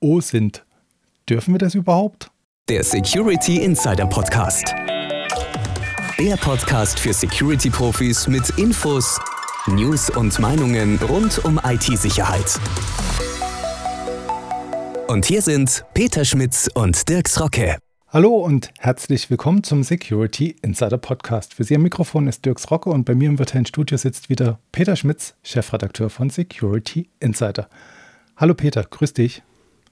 O sind. Dürfen wir das überhaupt? Der Security Insider Podcast. Der Podcast für Security-Profis mit Infos, News und Meinungen rund um IT-Sicherheit. Und hier sind Peter Schmitz und Dirks Rocke. Hallo und herzlich willkommen zum Security Insider Podcast. Für Sie am Mikrofon ist Dirks Rocke und bei mir im virtuellen Studio sitzt wieder Peter Schmitz, Chefredakteur von Security Insider. Hallo Peter, grüß dich.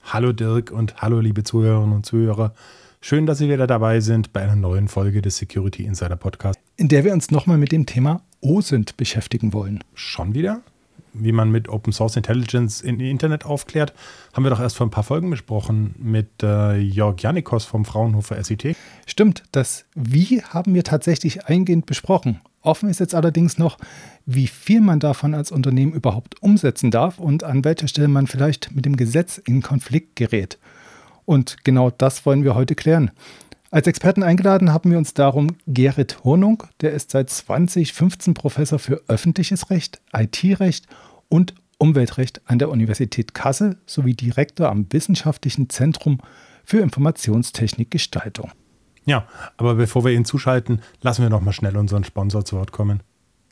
Hallo Dirk und hallo liebe Zuhörerinnen und Zuhörer. Schön, dass Sie wieder dabei sind bei einer neuen Folge des Security Insider Podcasts. In der wir uns nochmal mit dem Thema OSINT beschäftigen wollen. Schon wieder? Wie man mit Open Source Intelligence im Internet aufklärt, haben wir doch erst vor ein paar Folgen besprochen mit äh, Jörg Janikos vom Fraunhofer SIT. Stimmt, das Wie haben wir tatsächlich eingehend besprochen. Offen ist jetzt allerdings noch, wie viel man davon als Unternehmen überhaupt umsetzen darf und an welcher Stelle man vielleicht mit dem Gesetz in Konflikt gerät. Und genau das wollen wir heute klären. Als Experten eingeladen haben wir uns darum Gerrit Hornung, der ist seit 2015 Professor für öffentliches Recht, IT-Recht und Umweltrecht an der Universität Kassel sowie Direktor am Wissenschaftlichen Zentrum für Informationstechnikgestaltung. Ja, aber bevor wir ihn zuschalten, lassen wir noch mal schnell unseren Sponsor zu Wort kommen.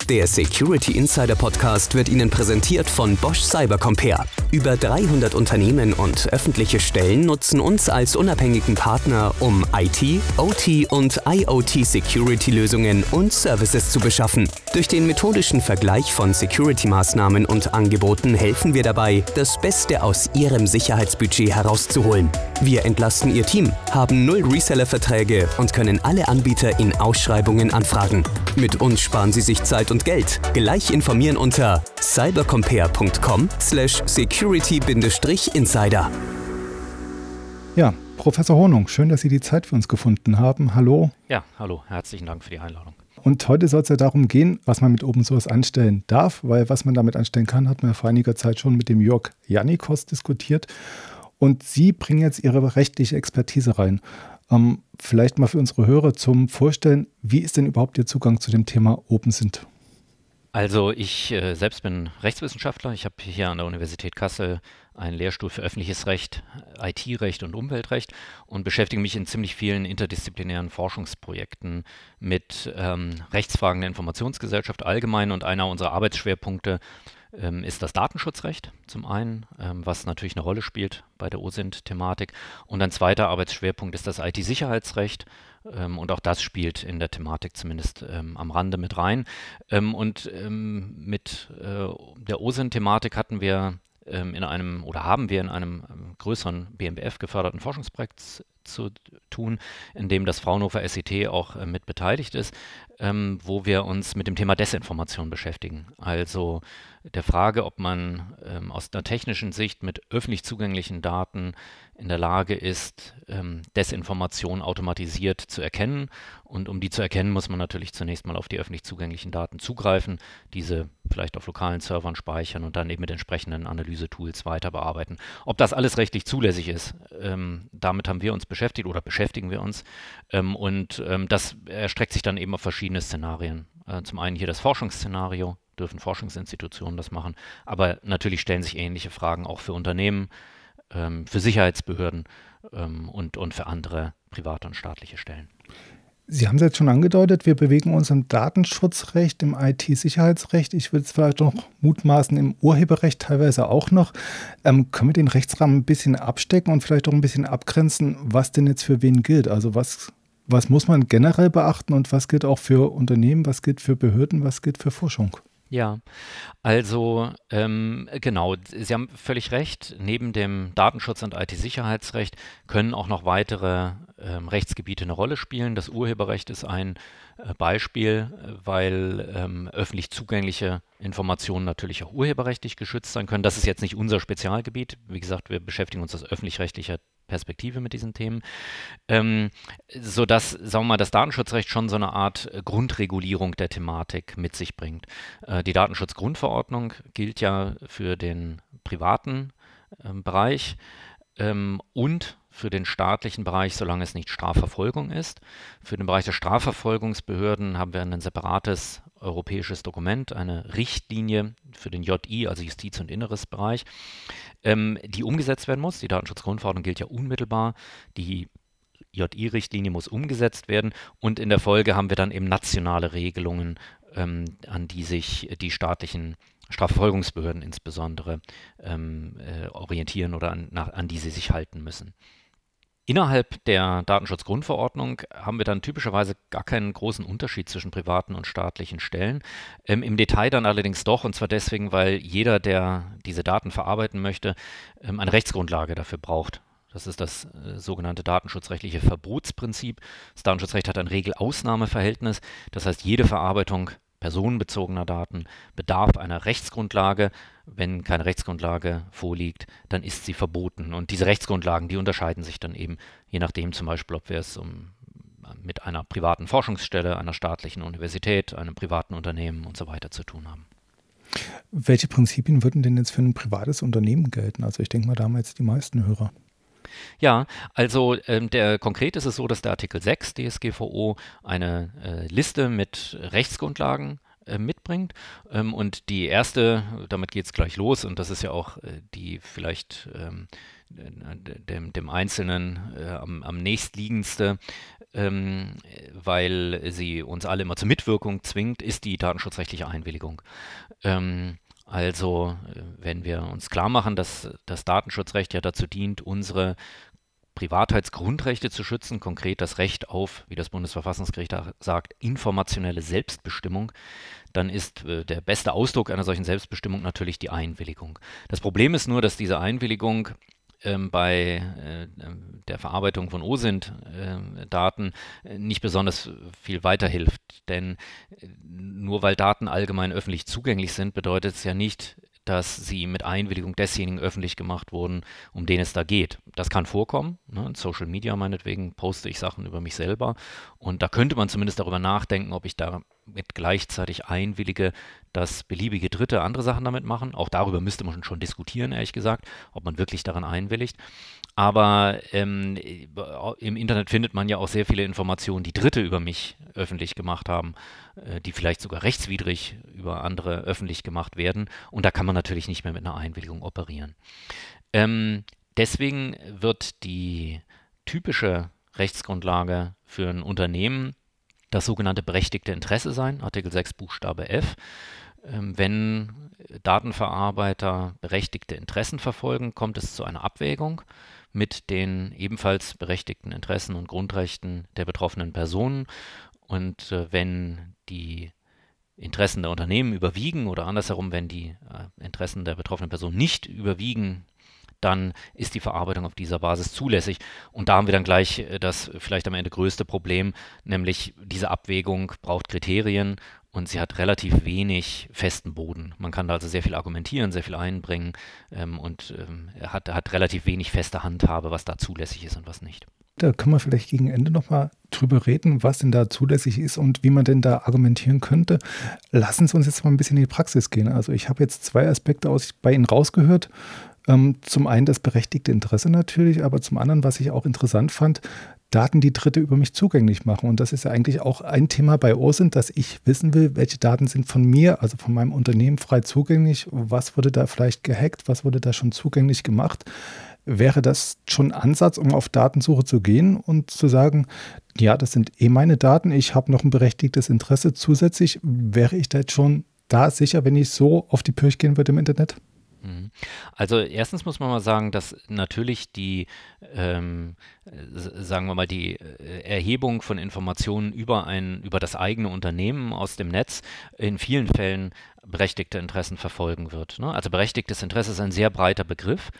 Der Security Insider Podcast wird Ihnen präsentiert von Bosch Cybercompare. Über 300 Unternehmen und öffentliche Stellen nutzen uns als unabhängigen Partner, um IT, OT und IoT Security Lösungen und Services zu beschaffen. Durch den methodischen Vergleich von Security-Maßnahmen und Angeboten helfen wir dabei, das Beste aus Ihrem Sicherheitsbudget herauszuholen. Wir entlasten Ihr Team, haben null Reseller-Verträge und können alle Anbieter in Ausschreibungen anfragen. Mit uns sparen Sie sich Zeit und Geld. Gleich informieren unter cybercompare.com slash security-insider. Ja, Professor Hornung, schön, dass Sie die Zeit für uns gefunden haben. Hallo. Ja, hallo, herzlichen Dank für die Einladung. Und heute soll es ja darum gehen, was man mit Open Source anstellen darf, weil was man damit anstellen kann, hat man ja vor einiger Zeit schon mit dem Jörg Janikos diskutiert. Und Sie bringen jetzt Ihre rechtliche Expertise rein. Ähm, vielleicht mal für unsere Hörer zum Vorstellen, wie ist denn überhaupt Ihr Zugang zu dem Thema OpenSint? Also ich äh, selbst bin Rechtswissenschaftler. Ich habe hier an der Universität Kassel einen Lehrstuhl für öffentliches Recht, IT-Recht und Umweltrecht und beschäftige mich in ziemlich vielen interdisziplinären Forschungsprojekten mit ähm, Rechtsfragen der Informationsgesellschaft allgemein und einer unserer Arbeitsschwerpunkte ähm, ist das Datenschutzrecht zum einen, ähm, was natürlich eine Rolle spielt bei der OSINT-Thematik und ein zweiter Arbeitsschwerpunkt ist das IT-Sicherheitsrecht ähm, und auch das spielt in der Thematik zumindest ähm, am Rande mit rein. Ähm, und ähm, mit äh, der OSINT-Thematik hatten wir ähm, in einem oder haben wir in einem größeren BMBF geförderten Forschungsprojekt zu tun, in dem das Fraunhofer SET auch äh, mit beteiligt ist, ähm, wo wir uns mit dem Thema Desinformation beschäftigen. Also der Frage, ob man ähm, aus einer technischen Sicht mit öffentlich zugänglichen Daten in der Lage ist, ähm, Desinformation automatisiert zu erkennen. Und um die zu erkennen, muss man natürlich zunächst mal auf die öffentlich zugänglichen Daten zugreifen, diese vielleicht auf lokalen Servern speichern und dann eben mit entsprechenden Analyse-Tools weiter bearbeiten. Ob das alles rechtlich zulässig ist, ähm, damit haben wir uns beschäftigt oder beschäftigen wir uns. Ähm, und ähm, das erstreckt sich dann eben auf verschiedene Szenarien. Äh, zum einen hier das Forschungsszenario, dürfen Forschungsinstitutionen das machen, aber natürlich stellen sich ähnliche Fragen auch für Unternehmen, ähm, für Sicherheitsbehörden ähm, und, und für andere private und staatliche Stellen. Sie haben es jetzt schon angedeutet, wir bewegen uns im Datenschutzrecht, im IT-Sicherheitsrecht, ich würde es vielleicht noch mutmaßen, im Urheberrecht teilweise auch noch. Ähm, können wir den Rechtsrahmen ein bisschen abstecken und vielleicht auch ein bisschen abgrenzen, was denn jetzt für wen gilt? Also was, was muss man generell beachten und was gilt auch für Unternehmen, was gilt für Behörden, was gilt für Forschung? Ja, also ähm, genau, Sie haben völlig recht. Neben dem Datenschutz und IT-Sicherheitsrecht können auch noch weitere ähm, Rechtsgebiete eine Rolle spielen. Das Urheberrecht ist ein Beispiel, weil ähm, öffentlich zugängliche Informationen natürlich auch urheberrechtlich geschützt sein können. Das ist jetzt nicht unser Spezialgebiet. Wie gesagt, wir beschäftigen uns aus öffentlich-rechtlicher Perspektive mit diesen Themen, ähm, sodass, sagen wir mal, das Datenschutzrecht schon so eine Art äh, Grundregulierung der Thematik mit sich bringt. Äh, die Datenschutzgrundverordnung gilt ja für den privaten ähm, Bereich ähm, und für den staatlichen Bereich, solange es nicht Strafverfolgung ist. Für den Bereich der Strafverfolgungsbehörden haben wir ein separates europäisches Dokument, eine Richtlinie für den JI, also Justiz- und Inneres-Bereich, ähm, die umgesetzt werden muss. Die Datenschutzgrundverordnung gilt ja unmittelbar. Die JI-Richtlinie muss umgesetzt werden und in der Folge haben wir dann eben nationale Regelungen, ähm, an die sich die staatlichen Strafverfolgungsbehörden insbesondere ähm, äh, orientieren oder an, nach, an die sie sich halten müssen. Innerhalb der Datenschutzgrundverordnung haben wir dann typischerweise gar keinen großen Unterschied zwischen privaten und staatlichen Stellen. Ähm, Im Detail dann allerdings doch, und zwar deswegen, weil jeder, der diese Daten verarbeiten möchte, ähm, eine Rechtsgrundlage dafür braucht. Das ist das äh, sogenannte datenschutzrechtliche Verbotsprinzip. Das Datenschutzrecht hat ein Regel-Ausnahme-Verhältnis. Das heißt, jede Verarbeitung personenbezogener Daten bedarf einer Rechtsgrundlage. Wenn keine Rechtsgrundlage vorliegt, dann ist sie verboten. Und diese Rechtsgrundlagen, die unterscheiden sich dann eben, je nachdem zum Beispiel, ob wir es um, mit einer privaten Forschungsstelle, einer staatlichen Universität, einem privaten Unternehmen und so weiter zu tun haben. Welche Prinzipien würden denn jetzt für ein privates Unternehmen gelten? Also ich denke mal, da haben jetzt die meisten Hörer. Ja, also ähm, der, konkret ist es so, dass der Artikel 6 DSGVO eine äh, Liste mit Rechtsgrundlagen äh, mitbringt. Ähm, und die erste, damit geht es gleich los, und das ist ja auch äh, die vielleicht ähm, dem, dem, Einzelnen äh, am, am nächstliegendste, ähm, weil sie uns alle immer zur Mitwirkung zwingt, ist die datenschutzrechtliche Einwilligung. Ähm, also, äh, wenn wir uns klar machen, dass das Datenschutzrecht ja dazu dient, unsere Privatheitsgrundrechte zu schützen, konkret das Recht auf, wie das Bundesverfassungsgericht sagt, informationelle Selbstbestimmung, dann ist äh, der beste Ausdruck einer solchen Selbstbestimmung natürlich die Einwilligung. Das Problem ist nur, dass diese Einwilligung ähm, bei äh, der Verarbeitung von OSINT-Daten äh, nicht besonders viel weiterhilft. Denn äh, nur weil Daten allgemein öffentlich zugänglich sind, bedeutet es ja nicht, dass sie mit Einwilligung desjenigen öffentlich gemacht wurden, um den es da geht. Das kann vorkommen. Ne? In Social Media meinetwegen poste ich Sachen über mich selber. Und da könnte man zumindest darüber nachdenken, ob ich damit gleichzeitig einwillige, dass beliebige Dritte andere Sachen damit machen. Auch darüber müsste man schon diskutieren, ehrlich gesagt, ob man wirklich daran einwilligt. Aber ähm, im Internet findet man ja auch sehr viele Informationen, die Dritte über mich öffentlich gemacht haben, äh, die vielleicht sogar rechtswidrig über andere öffentlich gemacht werden. Und da kann man natürlich nicht mehr mit einer Einwilligung operieren. Ähm, deswegen wird die typische Rechtsgrundlage für ein Unternehmen das sogenannte berechtigte Interesse sein, Artikel 6 Buchstabe F. Ähm, wenn Datenverarbeiter berechtigte Interessen verfolgen, kommt es zu einer Abwägung mit den ebenfalls berechtigten Interessen und Grundrechten der betroffenen Personen. Und äh, wenn die Interessen der Unternehmen überwiegen oder andersherum, wenn die äh, Interessen der betroffenen Person nicht überwiegen, dann ist die Verarbeitung auf dieser Basis zulässig. Und da haben wir dann gleich äh, das vielleicht am Ende größte Problem, nämlich diese Abwägung braucht Kriterien und sie hat relativ wenig festen Boden. Man kann da also sehr viel argumentieren, sehr viel einbringen ähm, und ähm, hat, hat relativ wenig feste Handhabe, was da zulässig ist und was nicht. Da können wir vielleicht gegen Ende nochmal drüber reden, was denn da zulässig ist und wie man denn da argumentieren könnte. Lassen Sie uns jetzt mal ein bisschen in die Praxis gehen. Also ich habe jetzt zwei Aspekte aus bei Ihnen rausgehört. Ähm, zum einen das berechtigte Interesse natürlich, aber zum anderen, was ich auch interessant fand, Daten, die Dritte über mich zugänglich machen. Und das ist ja eigentlich auch ein Thema bei OSINT, dass ich wissen will, welche Daten sind von mir, also von meinem Unternehmen frei zugänglich. Was wurde da vielleicht gehackt? Was wurde da schon zugänglich gemacht? Wäre das schon Ansatz, um auf Datensuche zu gehen und zu sagen, ja, das sind eh meine Daten, ich habe noch ein berechtigtes Interesse zusätzlich? Wäre ich da jetzt schon da sicher, wenn ich so auf die Pirch gehen würde im Internet? Mhm. Also erstens muss man mal sagen, dass natürlich die, ähm, sagen wir mal, die äh, Erhebung von Informationen über ein, über das eigene Unternehmen aus dem Netz in vielen Fällen berechtigte Interessen verfolgen wird. Ne? Also berechtigtes Interesse ist ein sehr breiter Begriff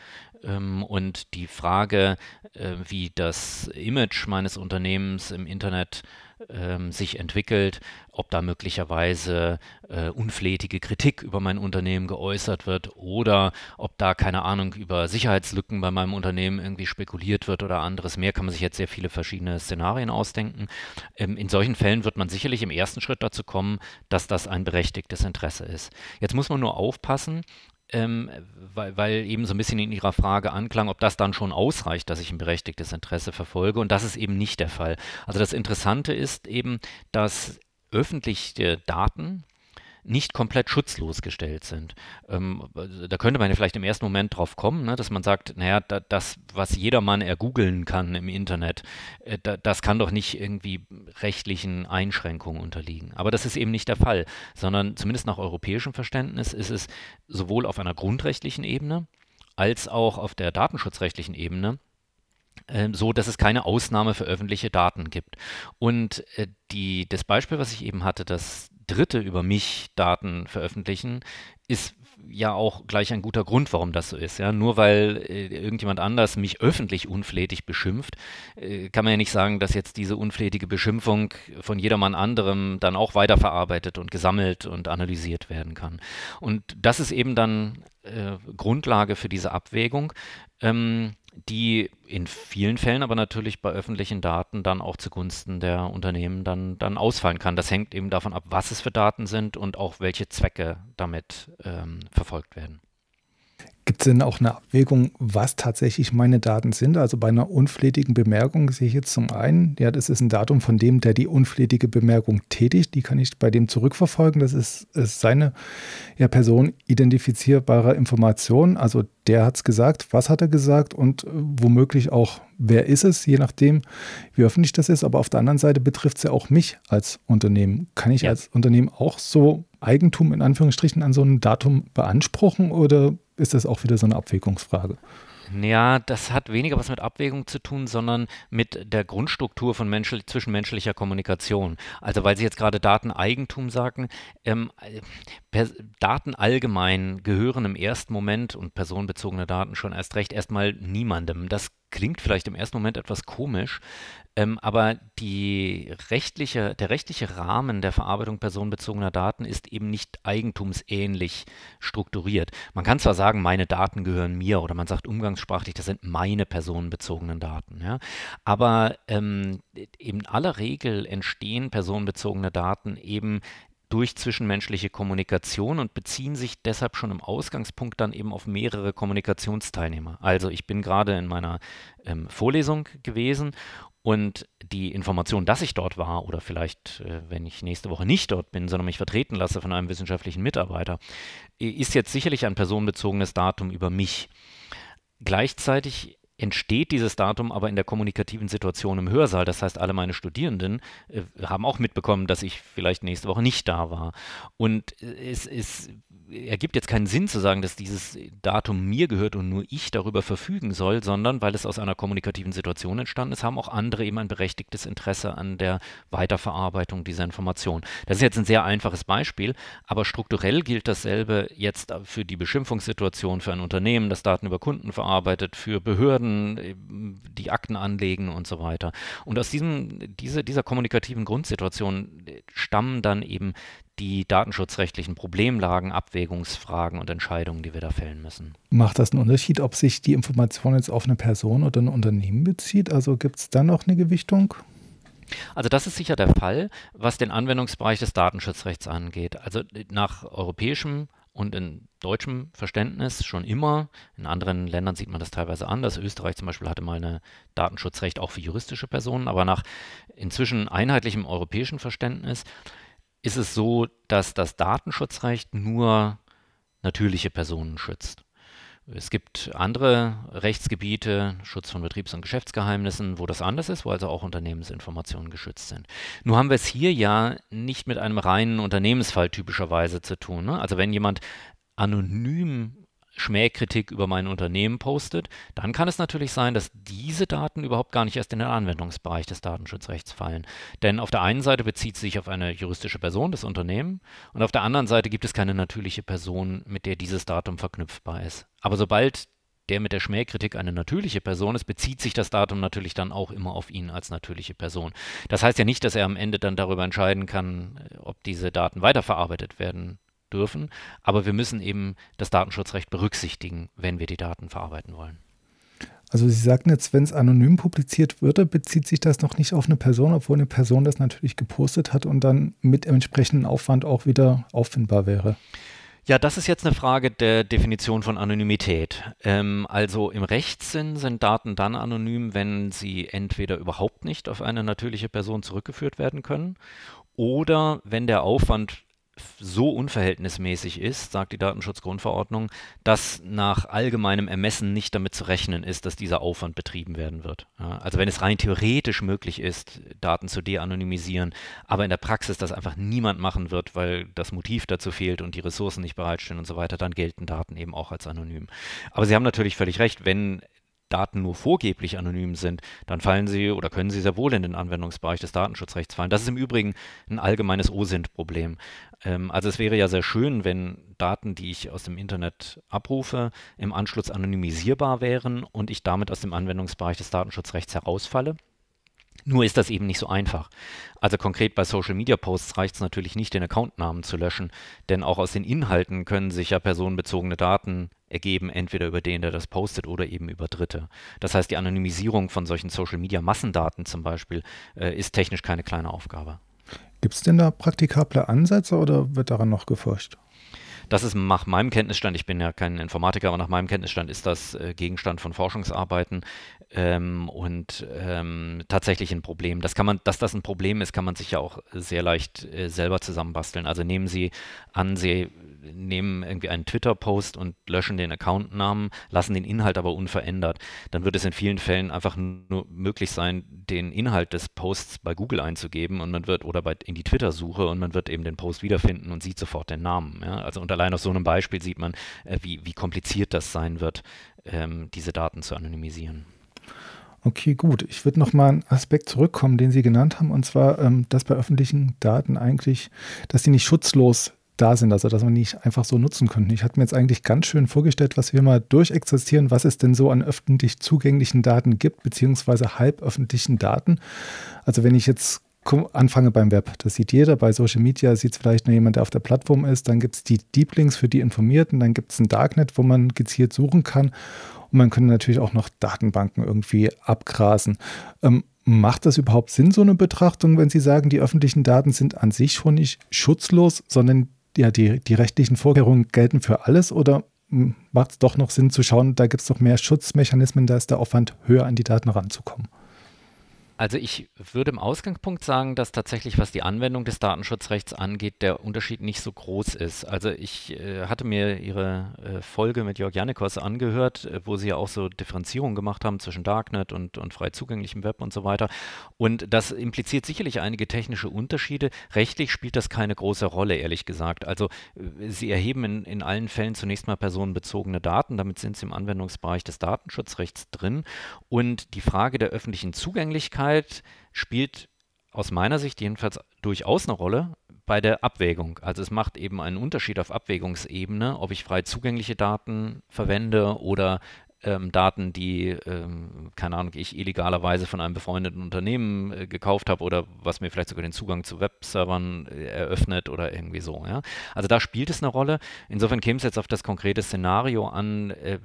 ähm, und die Frage, äh, wie das Image meines Unternehmens im Internet ähm, sich entwickelt, ob da möglicherweise äh, unflätige Kritik über mein Unternehmen geäußert wird oder ob da, keine Ahnung, über Sicherheitslücken bei meinem Unternehmen irgendwie spekuliert wird oder anderes mehr, kann man sich jetzt sehr viele verschiedene Szenarien ausdenken. Ähm, in solchen Fällen wird man sicherlich im ersten Schritt dazu kommen, dass das ein berechtigtes Interesse ist. Jetzt muss man nur aufpassen, ähm, weil, weil, eben so ein bisschen in Ihrer Frage anklang, ob das dann schon ausreicht, dass ich ein berechtigtes Interesse verfolge. Und das ist eben nicht der Fall. Also das Interessante ist eben, dass öffentliche Daten nicht komplett schutzlos gestellt sind. Ähm, da könnte man ja vielleicht im ersten Moment drauf kommen, ne, dass man sagt, naja, da, das, was jedermann ergoogeln kann im Internet, äh, da, das kann doch nicht irgendwie rechtlichen Einschränkungen unterliegen. Aber das ist eben nicht der Fall, sondern zumindest nach europäischem Verständnis ist es sowohl auf einer grundrechtlichen Ebene als auch auf der datenschutzrechtlichen Ebene ähm, so, dass es keine Ausnahme für öffentliche Daten gibt. Und äh, die, das Beispiel, was ich eben hatte, dass Dritte über mich Daten veröffentlichen, ist ja auch gleich ein guter Grund, warum das so ist. Ja? Nur weil äh, irgendjemand anders mich öffentlich unflätig beschimpft, äh, kann man ja nicht sagen, dass jetzt diese unflätige Beschimpfung von jedermann anderem dann auch weiterverarbeitet und gesammelt und analysiert werden kann. Und das ist eben dann äh, Grundlage für diese Abwägung. Ähm, die in vielen Fällen aber natürlich bei öffentlichen Daten dann auch zugunsten der Unternehmen dann, dann ausfallen kann. Das hängt eben davon ab, was es für Daten sind und auch welche Zwecke damit ähm, verfolgt werden. Gibt es denn auch eine Abwägung, was tatsächlich meine Daten sind? Also bei einer unflätigen Bemerkung sehe ich jetzt zum einen, ja, das ist ein Datum von dem, der die unflätige Bemerkung tätigt. Die kann ich bei dem zurückverfolgen. Das ist, ist seine ja, Person identifizierbare Information. Also der hat es gesagt, was hat er gesagt und äh, womöglich auch, wer ist es, je nachdem, wie öffentlich das ist. Aber auf der anderen Seite betrifft es ja auch mich als Unternehmen. Kann ich ja. als Unternehmen auch so Eigentum in Anführungsstrichen an so einem Datum beanspruchen oder ist das auch wieder so eine Abwägungsfrage? Ja, das hat weniger was mit Abwägung zu tun, sondern mit der Grundstruktur von menschel zwischenmenschlicher Kommunikation. Also weil Sie jetzt gerade Dateneigentum sagen, ähm, Daten allgemein gehören im ersten Moment und personenbezogene Daten schon erst recht erstmal niemandem. Das klingt vielleicht im ersten Moment etwas komisch, ähm, aber rechtliche, der rechtliche Rahmen der Verarbeitung personenbezogener Daten ist eben nicht eigentumsähnlich strukturiert. Man kann zwar sagen, meine Daten gehören mir oder man sagt umgangssprachlich, das sind meine personenbezogenen Daten. Ja? Aber ähm, in aller Regel entstehen personenbezogene Daten eben durch zwischenmenschliche Kommunikation und beziehen sich deshalb schon im Ausgangspunkt dann eben auf mehrere Kommunikationsteilnehmer. Also ich bin gerade in meiner ähm, Vorlesung gewesen und die Information, dass ich dort war oder vielleicht, äh, wenn ich nächste Woche nicht dort bin, sondern mich vertreten lasse von einem wissenschaftlichen Mitarbeiter, ist jetzt sicherlich ein personenbezogenes Datum über mich. Gleichzeitig entsteht dieses Datum aber in der kommunikativen Situation im Hörsaal. Das heißt, alle meine Studierenden äh, haben auch mitbekommen, dass ich vielleicht nächste Woche nicht da war. Und äh, es, es ergibt jetzt keinen Sinn zu sagen, dass dieses Datum mir gehört und nur ich darüber verfügen soll, sondern weil es aus einer kommunikativen Situation entstanden ist, haben auch andere eben ein berechtigtes Interesse an der Weiterverarbeitung dieser Information. Das ist jetzt ein sehr einfaches Beispiel, aber strukturell gilt dasselbe jetzt für die Beschimpfungssituation für ein Unternehmen, das Daten über Kunden verarbeitet, für Behörden, Äh, die Akten anlegen und so weiter. Und aus diesem, diese, dieser kommunikativen Grundsituation stammen dann eben die datenschutzrechtlichen Problemlagen, Abwägungsfragen und Entscheidungen, die wir da fällen müssen. Macht das einen Unterschied, ob sich die Information jetzt auf eine Person oder ein Unternehmen bezieht? Also gibt es da noch eine Gewichtung? Also das ist sicher der Fall, was den Anwendungsbereich des Datenschutzrechts angeht. Also nach europäischem und in deutschem Verständnis schon immer. In anderen Ländern sieht man das teilweise anders. Österreich zum Beispiel hatte mal ein Datenschutzrecht auch für juristische Personen, aber nach inzwischen einheitlichem europäischen Verständnis ist es so, dass das Datenschutzrecht nur natürliche Personen schützt. Es gibt andere Rechtsgebiete, Schutz von Betriebs- und Geschäftsgeheimnissen, wo das anders ist, wo also auch Unternehmensinformationen geschützt sind. Nur haben wir es hier ja nicht mit einem reinen Unternehmensfall typischerweise zu tun. Ne? Also wenn jemand anonym Schmähkritik über mein Unternehmen postet, dann kann es natürlich sein, dass diese Daten überhaupt gar nicht erst in den Anwendungsbereich des Datenschutzrechts fallen. Denn auf der einen Seite bezieht sich auf eine juristische Person, das Unternehmen, und auf der anderen Seite gibt es keine natürliche Person, mit der dieses Datum verknüpfbar ist. Aber sobald der mit der Schmähkritik eine natürliche Person ist, bezieht sich das Datum natürlich dann auch immer auf ihn als natürliche Person. Das heißt ja nicht, dass er am Ende dann darüber entscheiden kann, ob diese Daten weiterverarbeitet werden dürfen. Aber wir müssen eben das Datenschutzrecht berücksichtigen, wenn wir die Daten verarbeiten wollen. Also Sie sagten jetzt, wenn es anonym publiziert würde, bezieht sich das noch nicht auf eine Person, obwohl eine Person das natürlich gepostet hat und dann mit entsprechendem Aufwand auch wieder auffindbar wäre. Ja, das ist jetzt eine Frage der Definition von Anonymität. Ähm, also im Rechtssinn sind Daten dann anonym, wenn sie entweder überhaupt nicht auf eine natürliche Person zurückgeführt werden können oder wenn der Aufwand so unverhältnismäßig ist, sagt die Datenschutzgrundverordnung, dass nach allgemeinem Ermessen nicht damit zu rechnen ist, dass dieser Aufwand betrieben werden wird. Ja, also wenn es rein theoretisch möglich ist, Daten zu de-anonymisieren, aber in der Praxis das einfach niemand machen wird, weil das Motiv dazu fehlt und die Ressourcen nicht bereitstehen und so weiter, dann gelten Daten eben auch als anonym. Aber Sie haben natürlich völlig recht, wenn Daten nur vorgeblich anonym sind, dann fallen sie oder können sie sehr wohl in den Anwendungsbereich des Datenschutzrechts fallen. Das ist im Übrigen ein allgemeines OSINT-Problem. Ähm, also es wäre ja sehr schön, wenn Daten, die ich aus dem Internet abrufe, im Anschluss anonymisierbar wären und ich damit aus dem Anwendungsbereich des Datenschutzrechts herausfalle. Nur ist das eben nicht so einfach. Also konkret bei Social Media Posts reicht es natürlich nicht, den Accountnamen zu löschen, denn auch aus den Inhalten können sich ja personenbezogene Daten ergeben, entweder über den, der das postet oder eben über Dritte. Das heißt, die Anonymisierung von solchen Social Media Massendaten zum Beispiel äh, ist technisch keine kleine Aufgabe. Gibt es denn da praktikable Ansätze oder wird daran noch geforscht? Das ist nach meinem Kenntnisstand, ich bin ja kein Informatiker, aber nach meinem Kenntnisstand ist das äh, Gegenstand von Forschungsarbeiten ähm, und ähm, tatsächlich ein Problem. Das kann man, dass das ein Problem ist, kann man sich ja auch sehr leicht äh, selber zusammenbasteln. Also nehmen Sie an, Sie nehmen irgendwie einen Twitter-Post und löschen den Accountnamen, lassen den Inhalt aber unverändert. Dann wird es in vielen Fällen einfach nur möglich sein, den Inhalt des Posts bei Google einzugeben und man wird oder bei, in die Twitter-Suche und man wird eben den Post wiederfinden und sieht sofort den Namen. Ja? Also und allein aus so einem Beispiel sieht man, äh, wie, wie kompliziert das sein wird, ähm, diese Daten zu anonymisieren. Okay, gut. Ich würde noch mal einen Aspekt zurückkommen, den Sie genannt haben, und zwar, ähm, dass bei öffentlichen Daten eigentlich, dass sie nicht schutzlos da sind, also dass man nicht einfach so nutzen könnte. Ich hatte mir jetzt eigentlich ganz schön vorgestellt, was wir mal durchexistieren, was es denn so an öffentlich zugänglichen Daten gibt, beziehungsweise halböffentlichen Daten. Also wenn ich jetzt anfange beim Web, das sieht jeder, bei Social Media sieht es vielleicht nur jemand, der auf der Plattform ist, dann gibt es die Deep Links für die Informierten, dann gibt es ein Darknet, wo man gezielt suchen kann und man könnte natürlich auch noch Datenbanken irgendwie abgrasen. Ähm, macht das überhaupt Sinn, so eine Betrachtung, wenn Sie sagen, die öffentlichen Daten sind an sich schon nicht schutzlos, sondern ja, die, die rechtlichen Vorkehrungen gelten für alles? Oder macht es doch noch Sinn zu schauen, da gibt es doch mehr Schutzmechanismen, da ist der Aufwand höher an die Daten ranzukommen? Also ich würde im Ausgangspunkt sagen, dass tatsächlich, was die Anwendung des Datenschutzrechts angeht, der Unterschied nicht so groß ist. Also ich äh, hatte mir Ihre äh, Folge mit Jörg Janikos angehört, äh, wo Sie ja auch so Differenzierung gemacht haben zwischen Darknet und, und frei zugänglichem Web und so weiter. Und das impliziert sicherlich einige technische Unterschiede. Rechtlich spielt das keine große Rolle, ehrlich gesagt. Also äh, Sie erheben in, in allen Fällen zunächst mal personenbezogene Daten, damit sind Sie im Anwendungsbereich des Datenschutzrechts drin. Und die Frage der öffentlichen Zugänglichkeit Sicherheit spielt aus meiner Sicht jedenfalls durchaus eine Rolle bei der Abwägung. Also es macht eben einen Unterschied auf Abwägungsebene, ob ich frei zugängliche Daten verwende oder ähm, Daten, die, ähm, keine Ahnung, ich illegalerweise von einem befreundeten Unternehmen äh, gekauft habe oder was mir vielleicht sogar den Zugang zu Webservern äh, eröffnet oder irgendwie so. Ja? Also da spielt es eine Rolle. Insofern käme es jetzt auf das konkrete Szenario an, äh,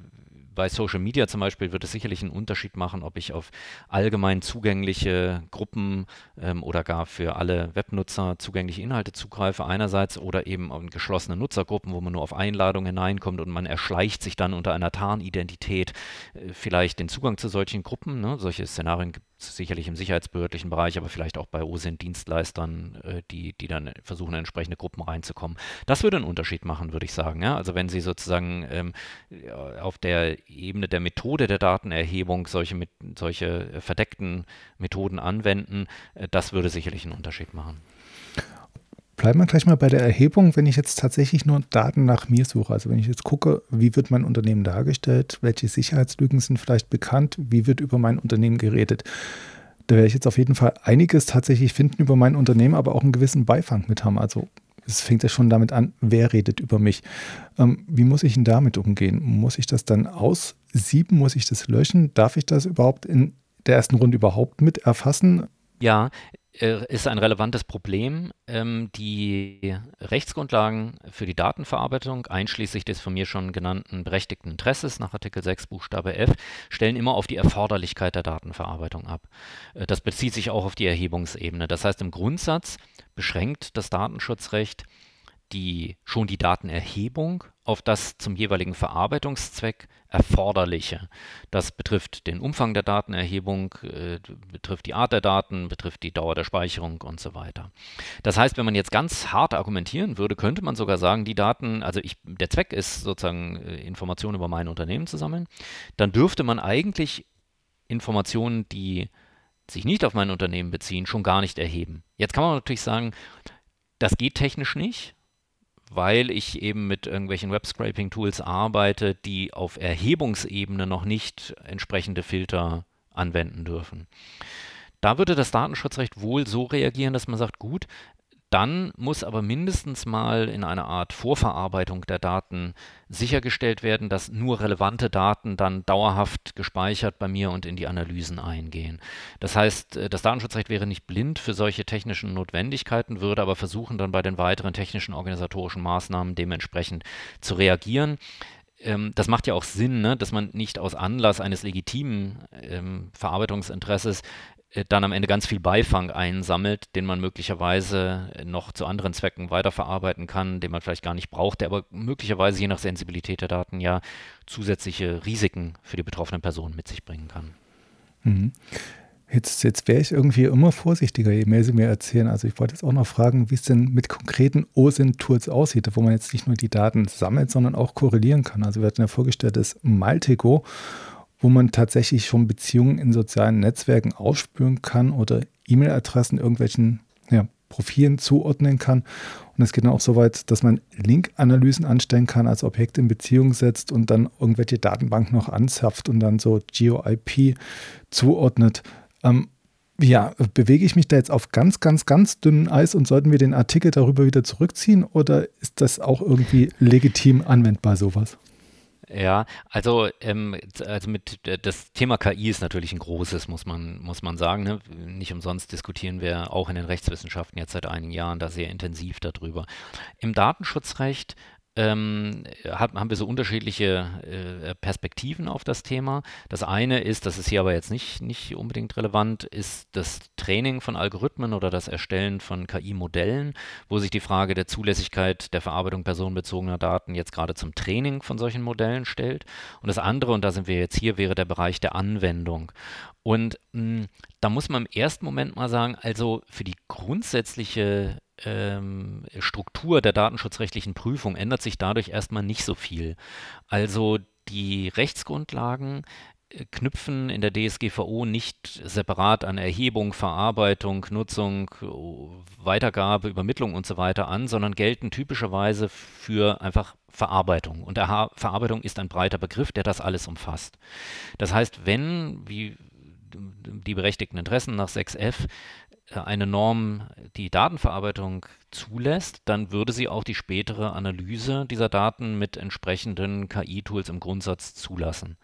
bei Social Media zum Beispiel wird es sicherlich einen Unterschied machen, ob ich auf allgemein zugängliche Gruppen ähm, oder gar für alle Webnutzer zugängliche Inhalte zugreife einerseits oder eben auf geschlossene Nutzergruppen, wo man nur auf Einladung hineinkommt und man erschleicht sich dann unter einer Tarnidentität äh, vielleicht den Zugang zu solchen Gruppen. Ne? Solche Szenarien gibt sicherlich im sicherheitsbehördlichen Bereich, aber vielleicht auch bei OSINT-Dienstleistern, äh, die, die dann versuchen, in entsprechende Gruppen reinzukommen. Das würde einen Unterschied machen, würde ich sagen. Ja? Also wenn Sie sozusagen ähm, auf der Ebene der Methode der Datenerhebung solche, mit, solche verdeckten Methoden anwenden, äh, das würde sicherlich einen Unterschied machen. Bleiben wir gleich mal bei der Erhebung, wenn ich jetzt tatsächlich nur Daten nach mir suche. Also wenn ich jetzt gucke, wie wird mein Unternehmen dargestellt, welche Sicherheitslücken sind vielleicht bekannt, wie wird über mein Unternehmen geredet. Da werde ich jetzt auf jeden Fall einiges tatsächlich finden über mein Unternehmen, aber auch einen gewissen Beifang mit haben. Also es fängt ja schon damit an, wer redet über mich. Ähm, wie muss ich denn damit umgehen? Muss ich das dann aussieben? Muss ich das löschen? Darf ich das überhaupt in der ersten Runde überhaupt mit erfassen? Ja, ist ein relevantes Problem. Ähm, die Rechtsgrundlagen für die Datenverarbeitung, einschließlich des von mir schon genannten berechtigten Interesses nach Artikel 6 Buchstabe F, stellen immer auf die Erforderlichkeit der Datenverarbeitung ab. Äh, das bezieht sich auch auf die Erhebungsebene. Das heißt, im Grundsatz beschränkt das Datenschutzrecht die, schon die Datenerhebung auf das zum jeweiligen Verarbeitungszweck erforderliche. Das betrifft den Umfang der Datenerhebung, äh, betrifft die Art der Daten, betrifft die Dauer der Speicherung und so weiter. Das heißt, wenn man jetzt ganz hart argumentieren würde, könnte man sogar sagen, die Daten, also ich, der Zweck ist sozusagen äh, Informationen über mein Unternehmen zu sammeln, dann dürfte man eigentlich Informationen, die sich nicht auf mein Unternehmen beziehen, schon gar nicht erheben. Jetzt kann man natürlich sagen, das geht technisch nicht, weil ich eben mit irgendwelchen Web-Scraping-Tools arbeite, die auf Erhebungsebene noch nicht entsprechende Filter anwenden dürfen. Da würde das Datenschutzrecht wohl so reagieren, dass man sagt, gut, dann muss aber mindestens mal in einer Art Vorverarbeitung der Daten sichergestellt werden, dass nur relevante Daten dann dauerhaft gespeichert bei mir und in die Analysen eingehen. Das heißt, äh, das Datenschutzrecht wäre nicht blind für solche technischen Notwendigkeiten, würde aber versuchen, dann bei den weiteren technischen organisatorischen Maßnahmen dementsprechend zu reagieren ähm, das macht ja auch Sinn, ne, dass man nicht aus Anlass eines legitimen ähm, Verarbeitungsinteresses dann am Ende ganz viel Beifang einsammelt, den man möglicherweise noch zu anderen Zwecken weiterverarbeiten kann, den man vielleicht gar nicht braucht, der aber möglicherweise je nach Sensibilität der Daten ja zusätzliche Risiken für die betroffenen Personen mit sich bringen kann. Mhm. Jetzt, jetzt wäre ich irgendwie immer vorsichtiger, je mehr Sie mir erzählen. Also ich wollte jetzt auch noch fragen, wie es denn mit konkreten OSINT-Tools aussieht, wo man jetzt nicht nur die Daten sammelt, sondern auch korrelieren kann. Also wir hatten ja vorgestellt, das Maltego wo man tatsächlich schon Beziehungen in sozialen Netzwerken ausspüren kann oder E-Mail-Adressen irgendwelchen ja, Profilen zuordnen kann. Und es geht dann auch so weit, dass man Link-Analysen anstellen kann, als Objekt in Beziehung setzt und dann irgendwelche Datenbanken noch anzapft und dann so GeoIP zuordnet. Ähm, ja, bewege ich mich da jetzt auf ganz, ganz, ganz dünnem Eis und sollten wir den Artikel darüber wieder zurückziehen oder ist das auch irgendwie legitim anwendbar, sowas? Ja, also, ähm, also mit das Thema KI ist natürlich ein großes, muss man, muss man sagen. Ne? Nicht umsonst diskutieren wir auch in den Rechtswissenschaften jetzt seit einigen Jahren da sehr intensiv darüber. Im Datenschutzrecht ähm, haben wir so unterschiedliche äh, Perspektiven auf das Thema. Das eine ist, das ist hier aber jetzt nicht, nicht unbedingt relevant, ist das Training von Algorithmen oder das Erstellen von KI-Modellen, wo sich die Frage der Zulässigkeit der Verarbeitung personenbezogener Daten jetzt gerade zum Training von solchen Modellen stellt. Und das andere, und da sind wir jetzt hier, wäre der Bereich der Anwendung. Und mh, hm, da muss man im ersten Moment mal sagen, also für die grundsätzliche ähm, Struktur der datenschutzrechtlichen Prüfung ändert sich dadurch erstmal nicht so viel. Also die Rechtsgrundlagen äh, knüpfen in der DSGVO nicht separat an Erhebung, Verarbeitung, Nutzung, Weitergabe, Übermittlung und so weiter an, sondern gelten typischerweise für einfach Verarbeitung. Und Verarbeitung ist ein breiter Begriff, der das alles umfasst. Das heißt, wenn, wie die berechtigten Interessen nach 6f äh, eine Norm die Datenverarbeitung zulässt, dann würde sie auch die spätere Analyse dieser Daten mit entsprechenden KI-Tools im Grundsatz zulassen.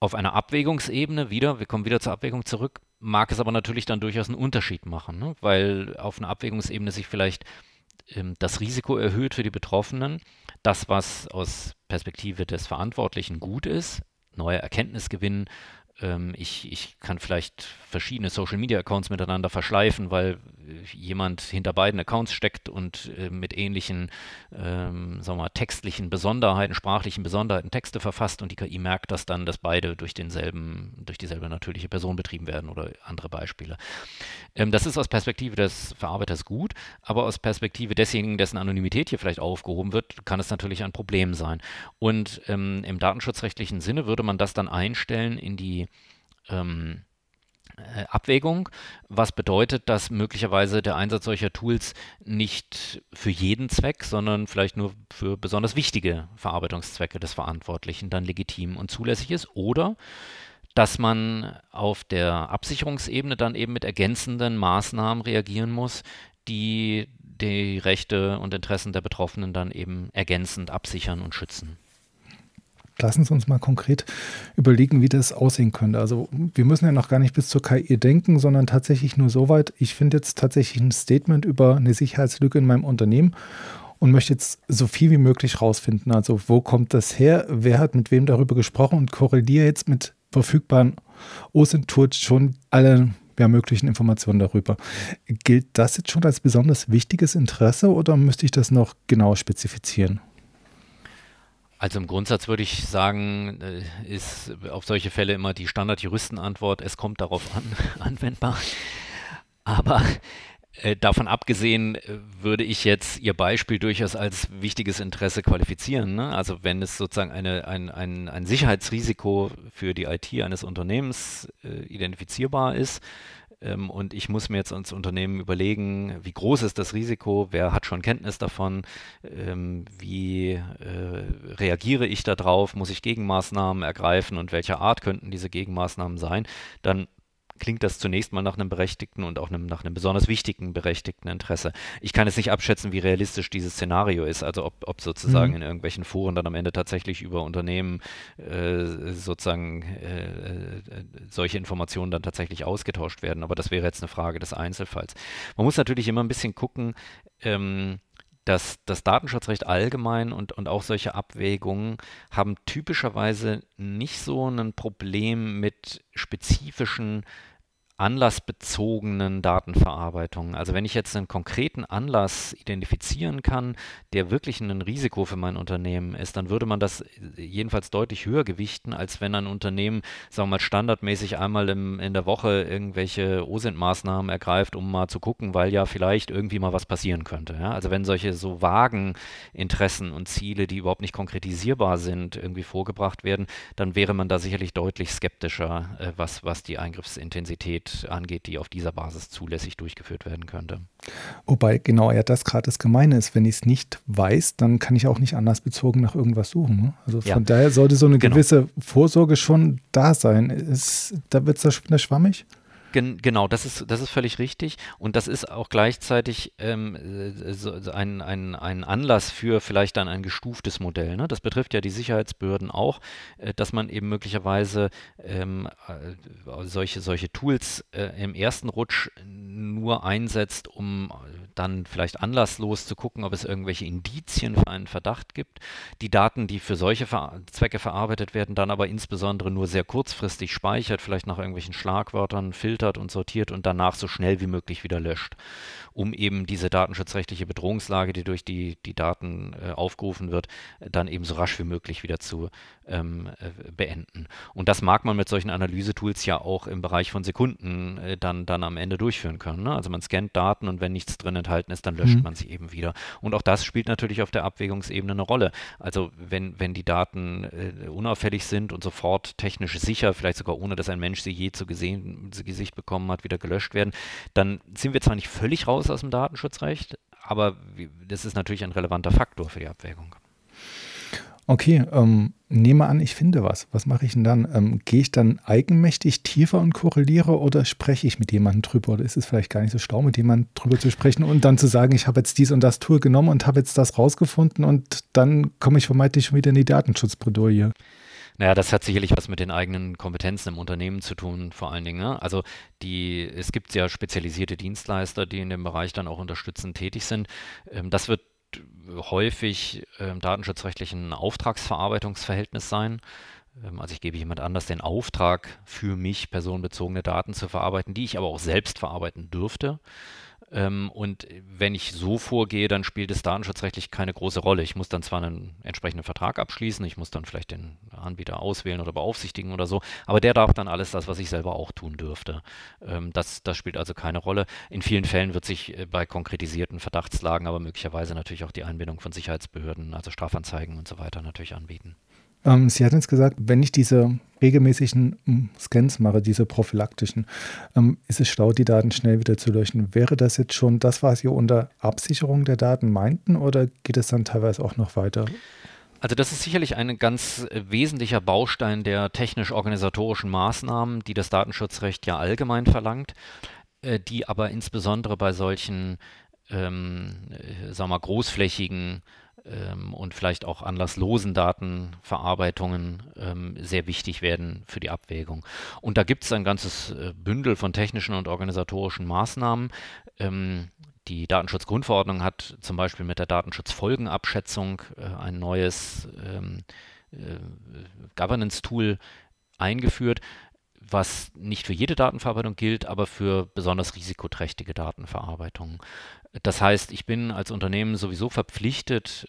Auf einer Abwägungsebene wieder, wir kommen wieder zur Abwägung zurück, mag es aber natürlich dann durchaus einen Unterschied machen, ne? weil auf einer Abwägungsebene sich vielleicht ähm, das Risiko erhöht für die Betroffenen, das, was aus Perspektive des Verantwortlichen gut ist, neue Erkenntnisgewinn ich, ich kann vielleicht verschiedene Social Media Accounts miteinander verschleifen, weil jemand hinter beiden Accounts steckt und äh, mit ähnlichen, ähm, sagen wir mal, textlichen Besonderheiten, sprachlichen Besonderheiten Texte verfasst und die KI merkt das dann, dass beide durch denselben, durch dieselbe natürliche Person betrieben werden oder andere Beispiele. Ähm, das ist aus Perspektive des Verarbeiters gut, aber aus Perspektive desjenigen, dessen Anonymität hier vielleicht aufgehoben wird, kann es natürlich ein Problem sein. Und ähm, im datenschutzrechtlichen Sinne würde man das dann einstellen in die ähm, äh, Abwägung, was bedeutet, dass möglicherweise der Einsatz solcher Tools nicht für jeden Zweck, sondern vielleicht nur für besonders wichtige Verarbeitungszwecke des Verantwortlichen dann legitim und zulässig ist oder dass man auf der Absicherungsebene dann eben mit ergänzenden Maßnahmen reagieren muss, die die Rechte und Interessen der Betroffenen dann eben ergänzend absichern und schützen. Lassen Sie uns mal konkret überlegen, wie das aussehen könnte. Also wir müssen ja noch gar nicht bis zur KI denken, sondern tatsächlich nur so weit. Ich finde jetzt tatsächlich ein Statement über eine Sicherheitslücke in meinem Unternehmen und möchte jetzt so viel wie möglich rausfinden. Also wo kommt das her? Wer hat mit wem darüber gesprochen und korreliere jetzt mit verfügbaren OSINT-Tools schon alle ja, möglichen Informationen darüber. Gilt das jetzt schon als besonders wichtiges Interesse oder müsste ich das noch genau spezifizieren? Also im Grundsatz würde ich sagen, äh, ist auf solche Fälle immer die Standardjuristenantwort, es kommt darauf an, anwendbar. Aber davon abgesehen äh, würde ich jetzt Ihr Beispiel durchaus als wichtiges Interesse qualifizieren. Ne? Also wenn es sozusagen eine, ein, ein, ein Sicherheitsrisiko für die IT eines Unternehmens äh, identifizierbar ist, ähm, und ich muss mir jetzt als Unternehmen überlegen, wie groß ist das Risiko, wer hat schon Kenntnis davon, ähm, wie äh, reagiere ich darauf, muss ich Gegenmaßnahmen ergreifen und welcher Art könnten diese Gegenmaßnahmen sein, dann klingt das zunächst mal nach einem berechtigten und auch einem, nach einem besonders wichtigen berechtigten Interesse. Ich kann jetzt nicht abschätzen, wie realistisch dieses Szenario ist, also ob, ob sozusagen mhm. in irgendwelchen Foren dann am Ende tatsächlich über Unternehmen äh, sozusagen äh, äh, solche Informationen dann tatsächlich ausgetauscht werden. Aber das wäre jetzt eine Frage des Einzelfalls. Man muss natürlich immer ein bisschen gucken, ähm, dass das Datenschutzrecht allgemein und, und auch solche Abwägungen haben typischerweise nicht so ein Problem mit spezifischen anlassbezogenen Datenverarbeitung. Also wenn ich jetzt einen konkreten Anlass identifizieren kann, der wirklich ein Risiko für mein Unternehmen ist, dann würde man das jedenfalls deutlich höher gewichten, als wenn ein Unternehmen, sagen wir mal, standardmäßig einmal im, in der Woche irgendwelche OSINT-Maßnahmen ergreift, um mal zu gucken, weil ja vielleicht irgendwie mal was passieren könnte. Ja? Also wenn solche so vagen Interessen und Ziele, die überhaupt nicht konkretisierbar sind, irgendwie vorgebracht werden, dann wäre man da sicherlich deutlich skeptischer, äh, was, was die Eingriffsintensität angeht, die auf dieser Basis zulässig durchgeführt werden könnte. Wobei genau ja das gerade das Gemeine ist. Wenn ich es nicht weiß, dann kann ich auch nicht anlassbezogen nach irgendwas suchen. Ne? Also von ja. daher sollte so eine genau. gewisse Vorsorge schon da sein. Ist, da wird es schwammig? Gen genau, das ist, das ist völlig richtig. Und das ist auch gleichzeitig ähm, so ein, ein, ein Anlass für vielleicht dann ein gestuftes Modell. Ne? Das betrifft ja die Sicherheitsbehörden auch, äh, dass man eben möglicherweise ähm, äh, solche, solche Tools äh, im ersten Rutsch nur einsetzt, um dann vielleicht anlasslos zu gucken, ob es irgendwelche Indizien für einen Verdacht gibt. Die Daten, die für solche Ver Zwecke verarbeitet werden, dann aber insbesondere nur sehr kurzfristig speichert, vielleicht nach irgendwelchen Schlagwörtern filtert und sortiert und danach so schnell wie möglich wieder löscht um eben diese datenschutzrechtliche Bedrohungslage, die durch die, die Daten äh, aufgerufen wird, dann eben so rasch wie möglich wieder zu ähm, äh, beenden. Und das mag man mit solchen Analysetools ja auch im Bereich von Sekunden äh, dann, dann am Ende durchführen können. Ne? Also man scannt Daten und wenn nichts drin enthalten ist, dann löscht mhm. man sie eben wieder. Und auch das spielt natürlich auf der Abwägungsebene eine Rolle. Also wenn, wenn die Daten äh, unauffällig sind und sofort technisch sicher, vielleicht sogar ohne dass ein Mensch sie je zu, gesehen, zu Gesicht bekommen hat, wieder gelöscht werden, dann sind wir zwar nicht völlig raus raus aus dem Datenschutzrecht, aber das ist natürlich ein relevanter Faktor für die Abwägung. Okay, ähm, nehme an, ich finde was. Was mache ich denn dann? Ähm, Gehe ich dann eigenmächtig tiefer und korreliere oder spreche ich mit jemandem drüber? Oder ist es vielleicht gar nicht so schlau, mit jemandem drüber zu sprechen und dann zu sagen, ich habe jetzt dies und das Tool genommen und habe jetzt das rausgefunden und dann komme ich vermeintlich schon wieder in die Datenschutzbredouille? Naja, das hat sicherlich was mit den eigenen Kompetenzen im Unternehmen zu tun, vor allen Dingen. Ne? Also die, es gibt ja spezialisierte Dienstleister, die in dem Bereich dann auch unterstützend tätig sind. Ähm, das wird häufig im datenschutzrechtlichen Auftragsverarbeitungsverhältnis sein. Ähm, also ich gebe jemand anders den Auftrag, für mich personenbezogene Daten zu verarbeiten, die ich aber auch selbst verarbeiten dürfte. Ähm, und wenn ich so vorgehe, dann spielt es datenschutzrechtlich keine große Rolle. Ich muss dann zwar einen entsprechenden Vertrag abschließen, ich muss dann vielleicht den Anbieter auswählen oder beaufsichtigen oder so, aber der darf dann alles das, was ich selber auch tun dürfte. Ähm, das, das spielt also keine Rolle. In vielen Fällen wird sich äh, bei konkretisierten Verdachtslagen aber möglicherweise natürlich auch die Einbindung von Sicherheitsbehörden, also Strafanzeigen und so weiter natürlich anbieten. Ähm, Sie hatten jetzt gesagt, wenn ich diese regelmäßigen hm, Scans mache, diese prophylaktischen, ähm, ist es schlau, die Daten schnell wieder zu löschen. Wäre das jetzt schon das, was Sie unter Absicherung der Daten meinten, oder geht es dann teilweise auch noch weiter? Also das ist sicherlich ein ganz wesentlicher Baustein der technisch-organisatorischen Maßnahmen, die das Datenschutzrecht ja allgemein verlangt, äh, die aber insbesondere bei solchen, ähm, äh, sagen wir mal, großflächigen ähm, und vielleicht auch anlasslosen Datenverarbeitungen ähm, sehr wichtig werden für die Abwägung. Und da gibt es ein ganzes äh, Bündel von technischen und organisatorischen Maßnahmen. Ähm, die Datenschutzgrundverordnung hat zum Beispiel mit der Datenschutzfolgenabschätzung äh, ein neues ähm, äh, Governance-Tool eingeführt, was nicht für jede Datenverarbeitung gilt, aber für besonders risikoträchtige Datenverarbeitung. Das heißt, ich bin als Unternehmen sowieso verpflichtet,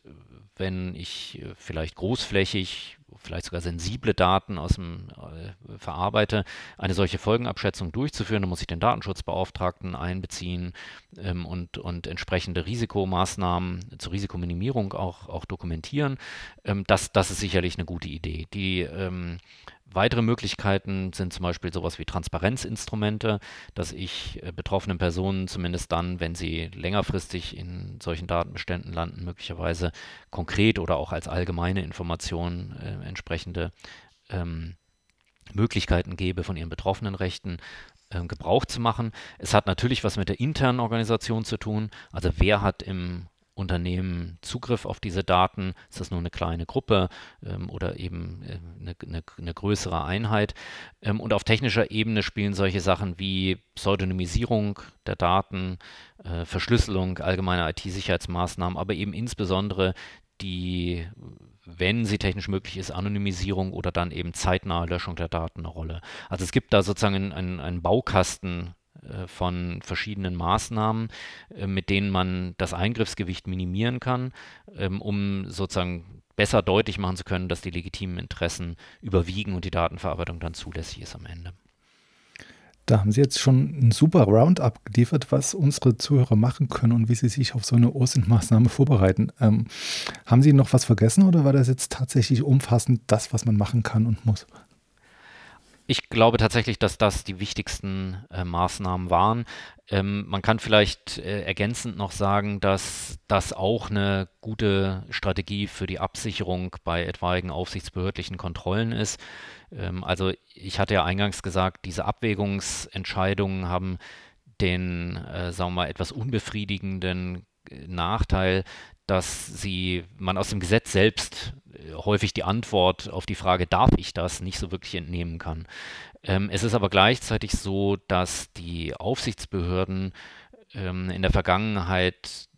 wenn ich äh, vielleicht großflächig, vielleicht sogar sensible Daten aus dem äh, verarbeite, eine solche Folgenabschätzung durchzuführen, dann muss ich den Datenschutzbeauftragten einbeziehen ähm, und, und entsprechende Risikomaßnahmen zur Risikominimierung auch, auch dokumentieren. Ähm, das, das ist sicherlich eine gute Idee. Die ähm, Weitere Möglichkeiten sind zum Beispiel sowas wie Transparenzinstrumente, dass ich äh, betroffenen Personen zumindest dann, wenn sie längerfristig in solchen Datenbeständen landen, möglicherweise konkret oder auch als allgemeine Information äh, entsprechende ähm, Möglichkeiten gebe, von ihren betroffenen Rechten äh, Gebrauch zu machen. Es hat natürlich was mit der internen Organisation zu tun. Also wer hat im Unternehmen Zugriff auf diese Daten? Ist das nur eine kleine Gruppe ähm, oder eben äh, eine, eine, eine, größere Einheit? Ähm, und auf technischer Ebene spielen solche Sachen wie Pseudonymisierung der Daten, äh, Verschlüsselung, allgemeine IT-Sicherheitsmaßnahmen, aber eben insbesondere die, wenn sie technisch möglich ist, Anonymisierung oder dann eben zeitnahe Löschung der Daten eine Rolle. Also es gibt da sozusagen einen, einen Baukasten von verschiedenen Maßnahmen, äh, mit denen man das Eingriffsgewicht minimieren kann, ähm, um sozusagen besser deutlich machen zu können, dass die legitimen Interessen überwiegen und die Datenverarbeitung dann zulässig ist am Ende. Da haben Sie jetzt schon ein super Roundup geliefert, was unsere Zuhörer machen können und wie sie sich auf so eine OSINT-Maßnahme vorbereiten. Ähm, haben Sie noch was vergessen oder war das jetzt tatsächlich umfassend das, was man machen kann und muss? Ich glaube tatsächlich, dass das die wichtigsten äh, Maßnahmen waren. Ähm, man kann vielleicht äh, ergänzend noch sagen, dass das auch eine gute Strategie für die Absicherung bei etwaigen aufsichtsbehördlichen Kontrollen ist. Ähm, also ich hatte ja eingangs gesagt, diese Abwägungsentscheidungen haben den, äh, sagen wir mal, etwas unbefriedigenden äh, Nachteil, dass sie, man aus dem Gesetz selbst äh, häufig die Antwort auf die Frage, darf ich das, nicht so wirklich entnehmen kann. Ähm, es ist aber gleichzeitig so, dass die Aufsichtsbehörden in der Vergangenheit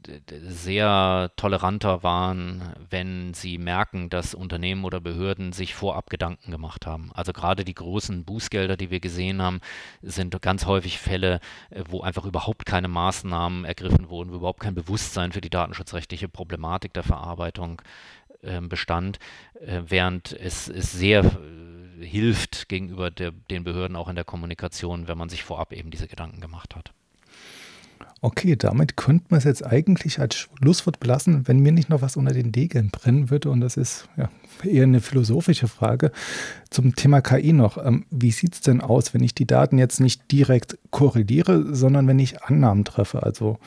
sehr toleranter waren, wenn sie merken, dass Unternehmen oder Behörden sich vorab Gedanken gemacht haben. Also gerade die großen Bußgelder, die wir gesehen haben, sind ganz häufig Fälle, äh, wo einfach überhaupt keine Maßnahmen ergriffen wurden, wo überhaupt kein Bewusstsein für die datenschutzrechtliche Problematik der Verarbeitung äh, bestand, äh, während es, es sehr äh, hilft gegenüber der, den Behörden auch in der Kommunikation, wenn man sich vorab eben diese Gedanken gemacht hat. Okay, damit könnte man es jetzt eigentlich als Schlusswort belassen, wenn mir nicht noch was unter den Nägeln brennen würde. Und das ist ja, eher eine philosophische Frage zum Thema KI noch. Ähm, wie sieht es denn aus, wenn ich die Daten jetzt nicht direkt korreliere, sondern wenn ich Annahmen treffe? Also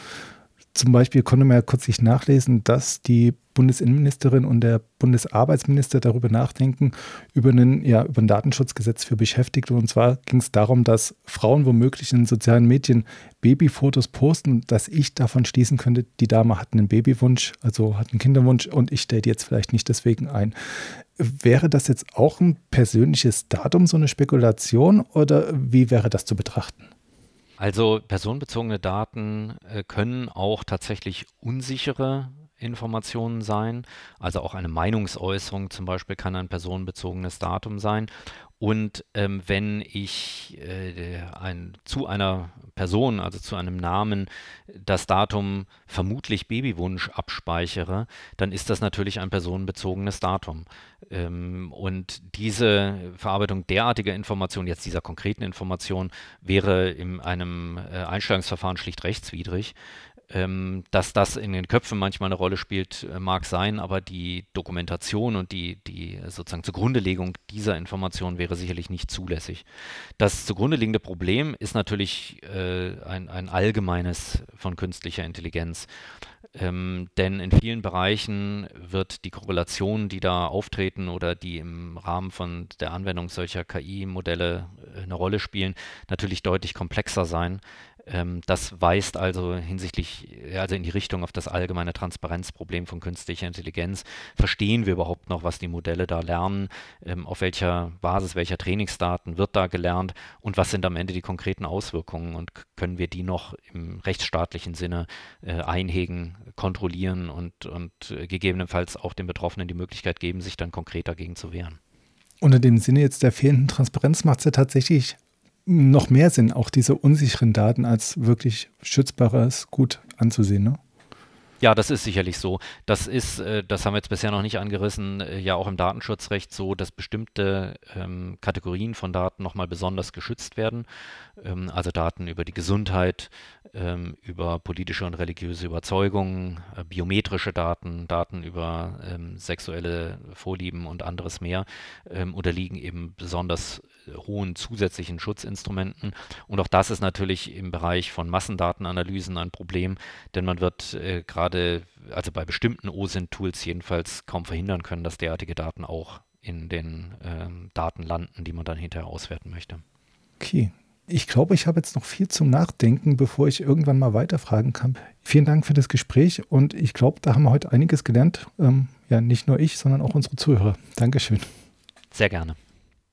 zum Beispiel konnte man ja kürzlich nachlesen, dass die Bundesinnenministerin und der Bundesarbeitsminister darüber nachdenken, über, einen, ja, ein Datenschutzgesetz für Beschäftigte. Und zwar ging es darum, dass Frauen womöglich in sozialen Medien Babyfotos posten, dass ich davon schließen könnte, die Dame hat einen Babywunsch, also hat einen Kinderwunsch und ich stelle die jetzt vielleicht nicht deswegen ein. Wäre das jetzt auch ein persönliches Datum, so eine Spekulation, oder wie wäre das zu betrachten? Also personenbezogene Daten äh, können auch tatsächlich unsichere Informationen sein. Also auch eine Meinungsäußerung zum Beispiel kann ein personenbezogenes Datum sein. Und ähm, wenn ich äh, ein, zu einer Person, also zu einem Namen, das Datum vermutlich Babywunsch abspeichere, dann ist das natürlich ein personenbezogenes Datum. Ähm, und diese Verarbeitung derartiger Informationen, jetzt dieser konkreten Information, wäre in einem äh, Einstellungsverfahren schlicht rechtswidrig. Ähm, dass das in den Köpfen manchmal eine Rolle spielt, äh, mag sein, aber die Dokumentation und die, die sozusagen Zugrundelegung dieser Information wäre sicherlich nicht zulässig. Das zugrunde liegende Problem ist natürlich äh, ein, ein allgemeines von künstlicher Intelligenz. Ähm, denn in vielen Bereichen wird die Korrelation, die da auftreten oder die im Rahmen von der Anwendung solcher KI-Modelle äh, eine Rolle spielen, natürlich deutlich komplexer sein, ähm, das weist also hinsichtlich, also in die Richtung auf das allgemeine Transparenzproblem von künstlicher Intelligenz. Verstehen wir überhaupt noch, was die Modelle da lernen? Ähm, auf welcher Basis, welcher Trainingsdaten wird da gelernt? Und was sind am Ende die konkreten Auswirkungen? Und können wir die noch im rechtsstaatlichen Sinne äh, einhegen, kontrollieren und, und äh, gegebenenfalls auch den Betroffenen die Möglichkeit geben, sich dann konkret dagegen zu wehren? unter dem Sinne jetzt der fehlenden Transparenz macht es ja tatsächlich noch mehr Sinn, auch diese unsicheren Daten als wirklich schützbares Gut anzusehen. Ne? Ja, das ist sicherlich so. Das ist, äh, das haben wir jetzt bisher noch nicht angerissen, äh, ja auch im Datenschutzrecht so, dass bestimmte ähm, Kategorien von Daten nochmal besonders geschützt werden. Ähm, also Daten über die Gesundheit, ähm, über politische und religiöse Überzeugungen, äh, biometrische Daten, Daten über ähm, sexuelle Vorlieben und anderes mehr ähm, unterliegen eben besonders hohen zusätzlichen Schutzinstrumenten. Und auch das ist natürlich im Bereich von Massendatenanalysen ein Problem, denn man wird äh, gerade, also bei bestimmten OSINT-Tools jedenfalls kaum verhindern können, dass derartige Daten auch in den ähm, Daten landen, die man dann hinterher auswerten möchte. Okay. Ich glaube, ich habe jetzt noch viel zum Nachdenken, bevor ich irgendwann mal weiterfragen kann. Vielen Dank für das Gespräch und ich glaube, da haben wir heute einiges gelernt. Ähm, ja, nicht nur ich, sondern auch unsere Zuhörer. Dankeschön. Sehr gerne.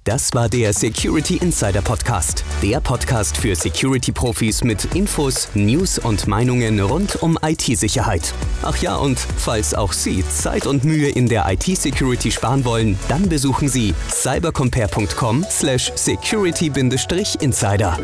Das war der Security Insider Podcast. Der Podcast für Security-Profis mit Infos, News und Meinungen rund um IT-Sicherheit. Ach ja, und falls auch Sie Zeit und Mühe in der IT-Security sparen wollen, dann besuchen Sie cybercompare.com/security-insider.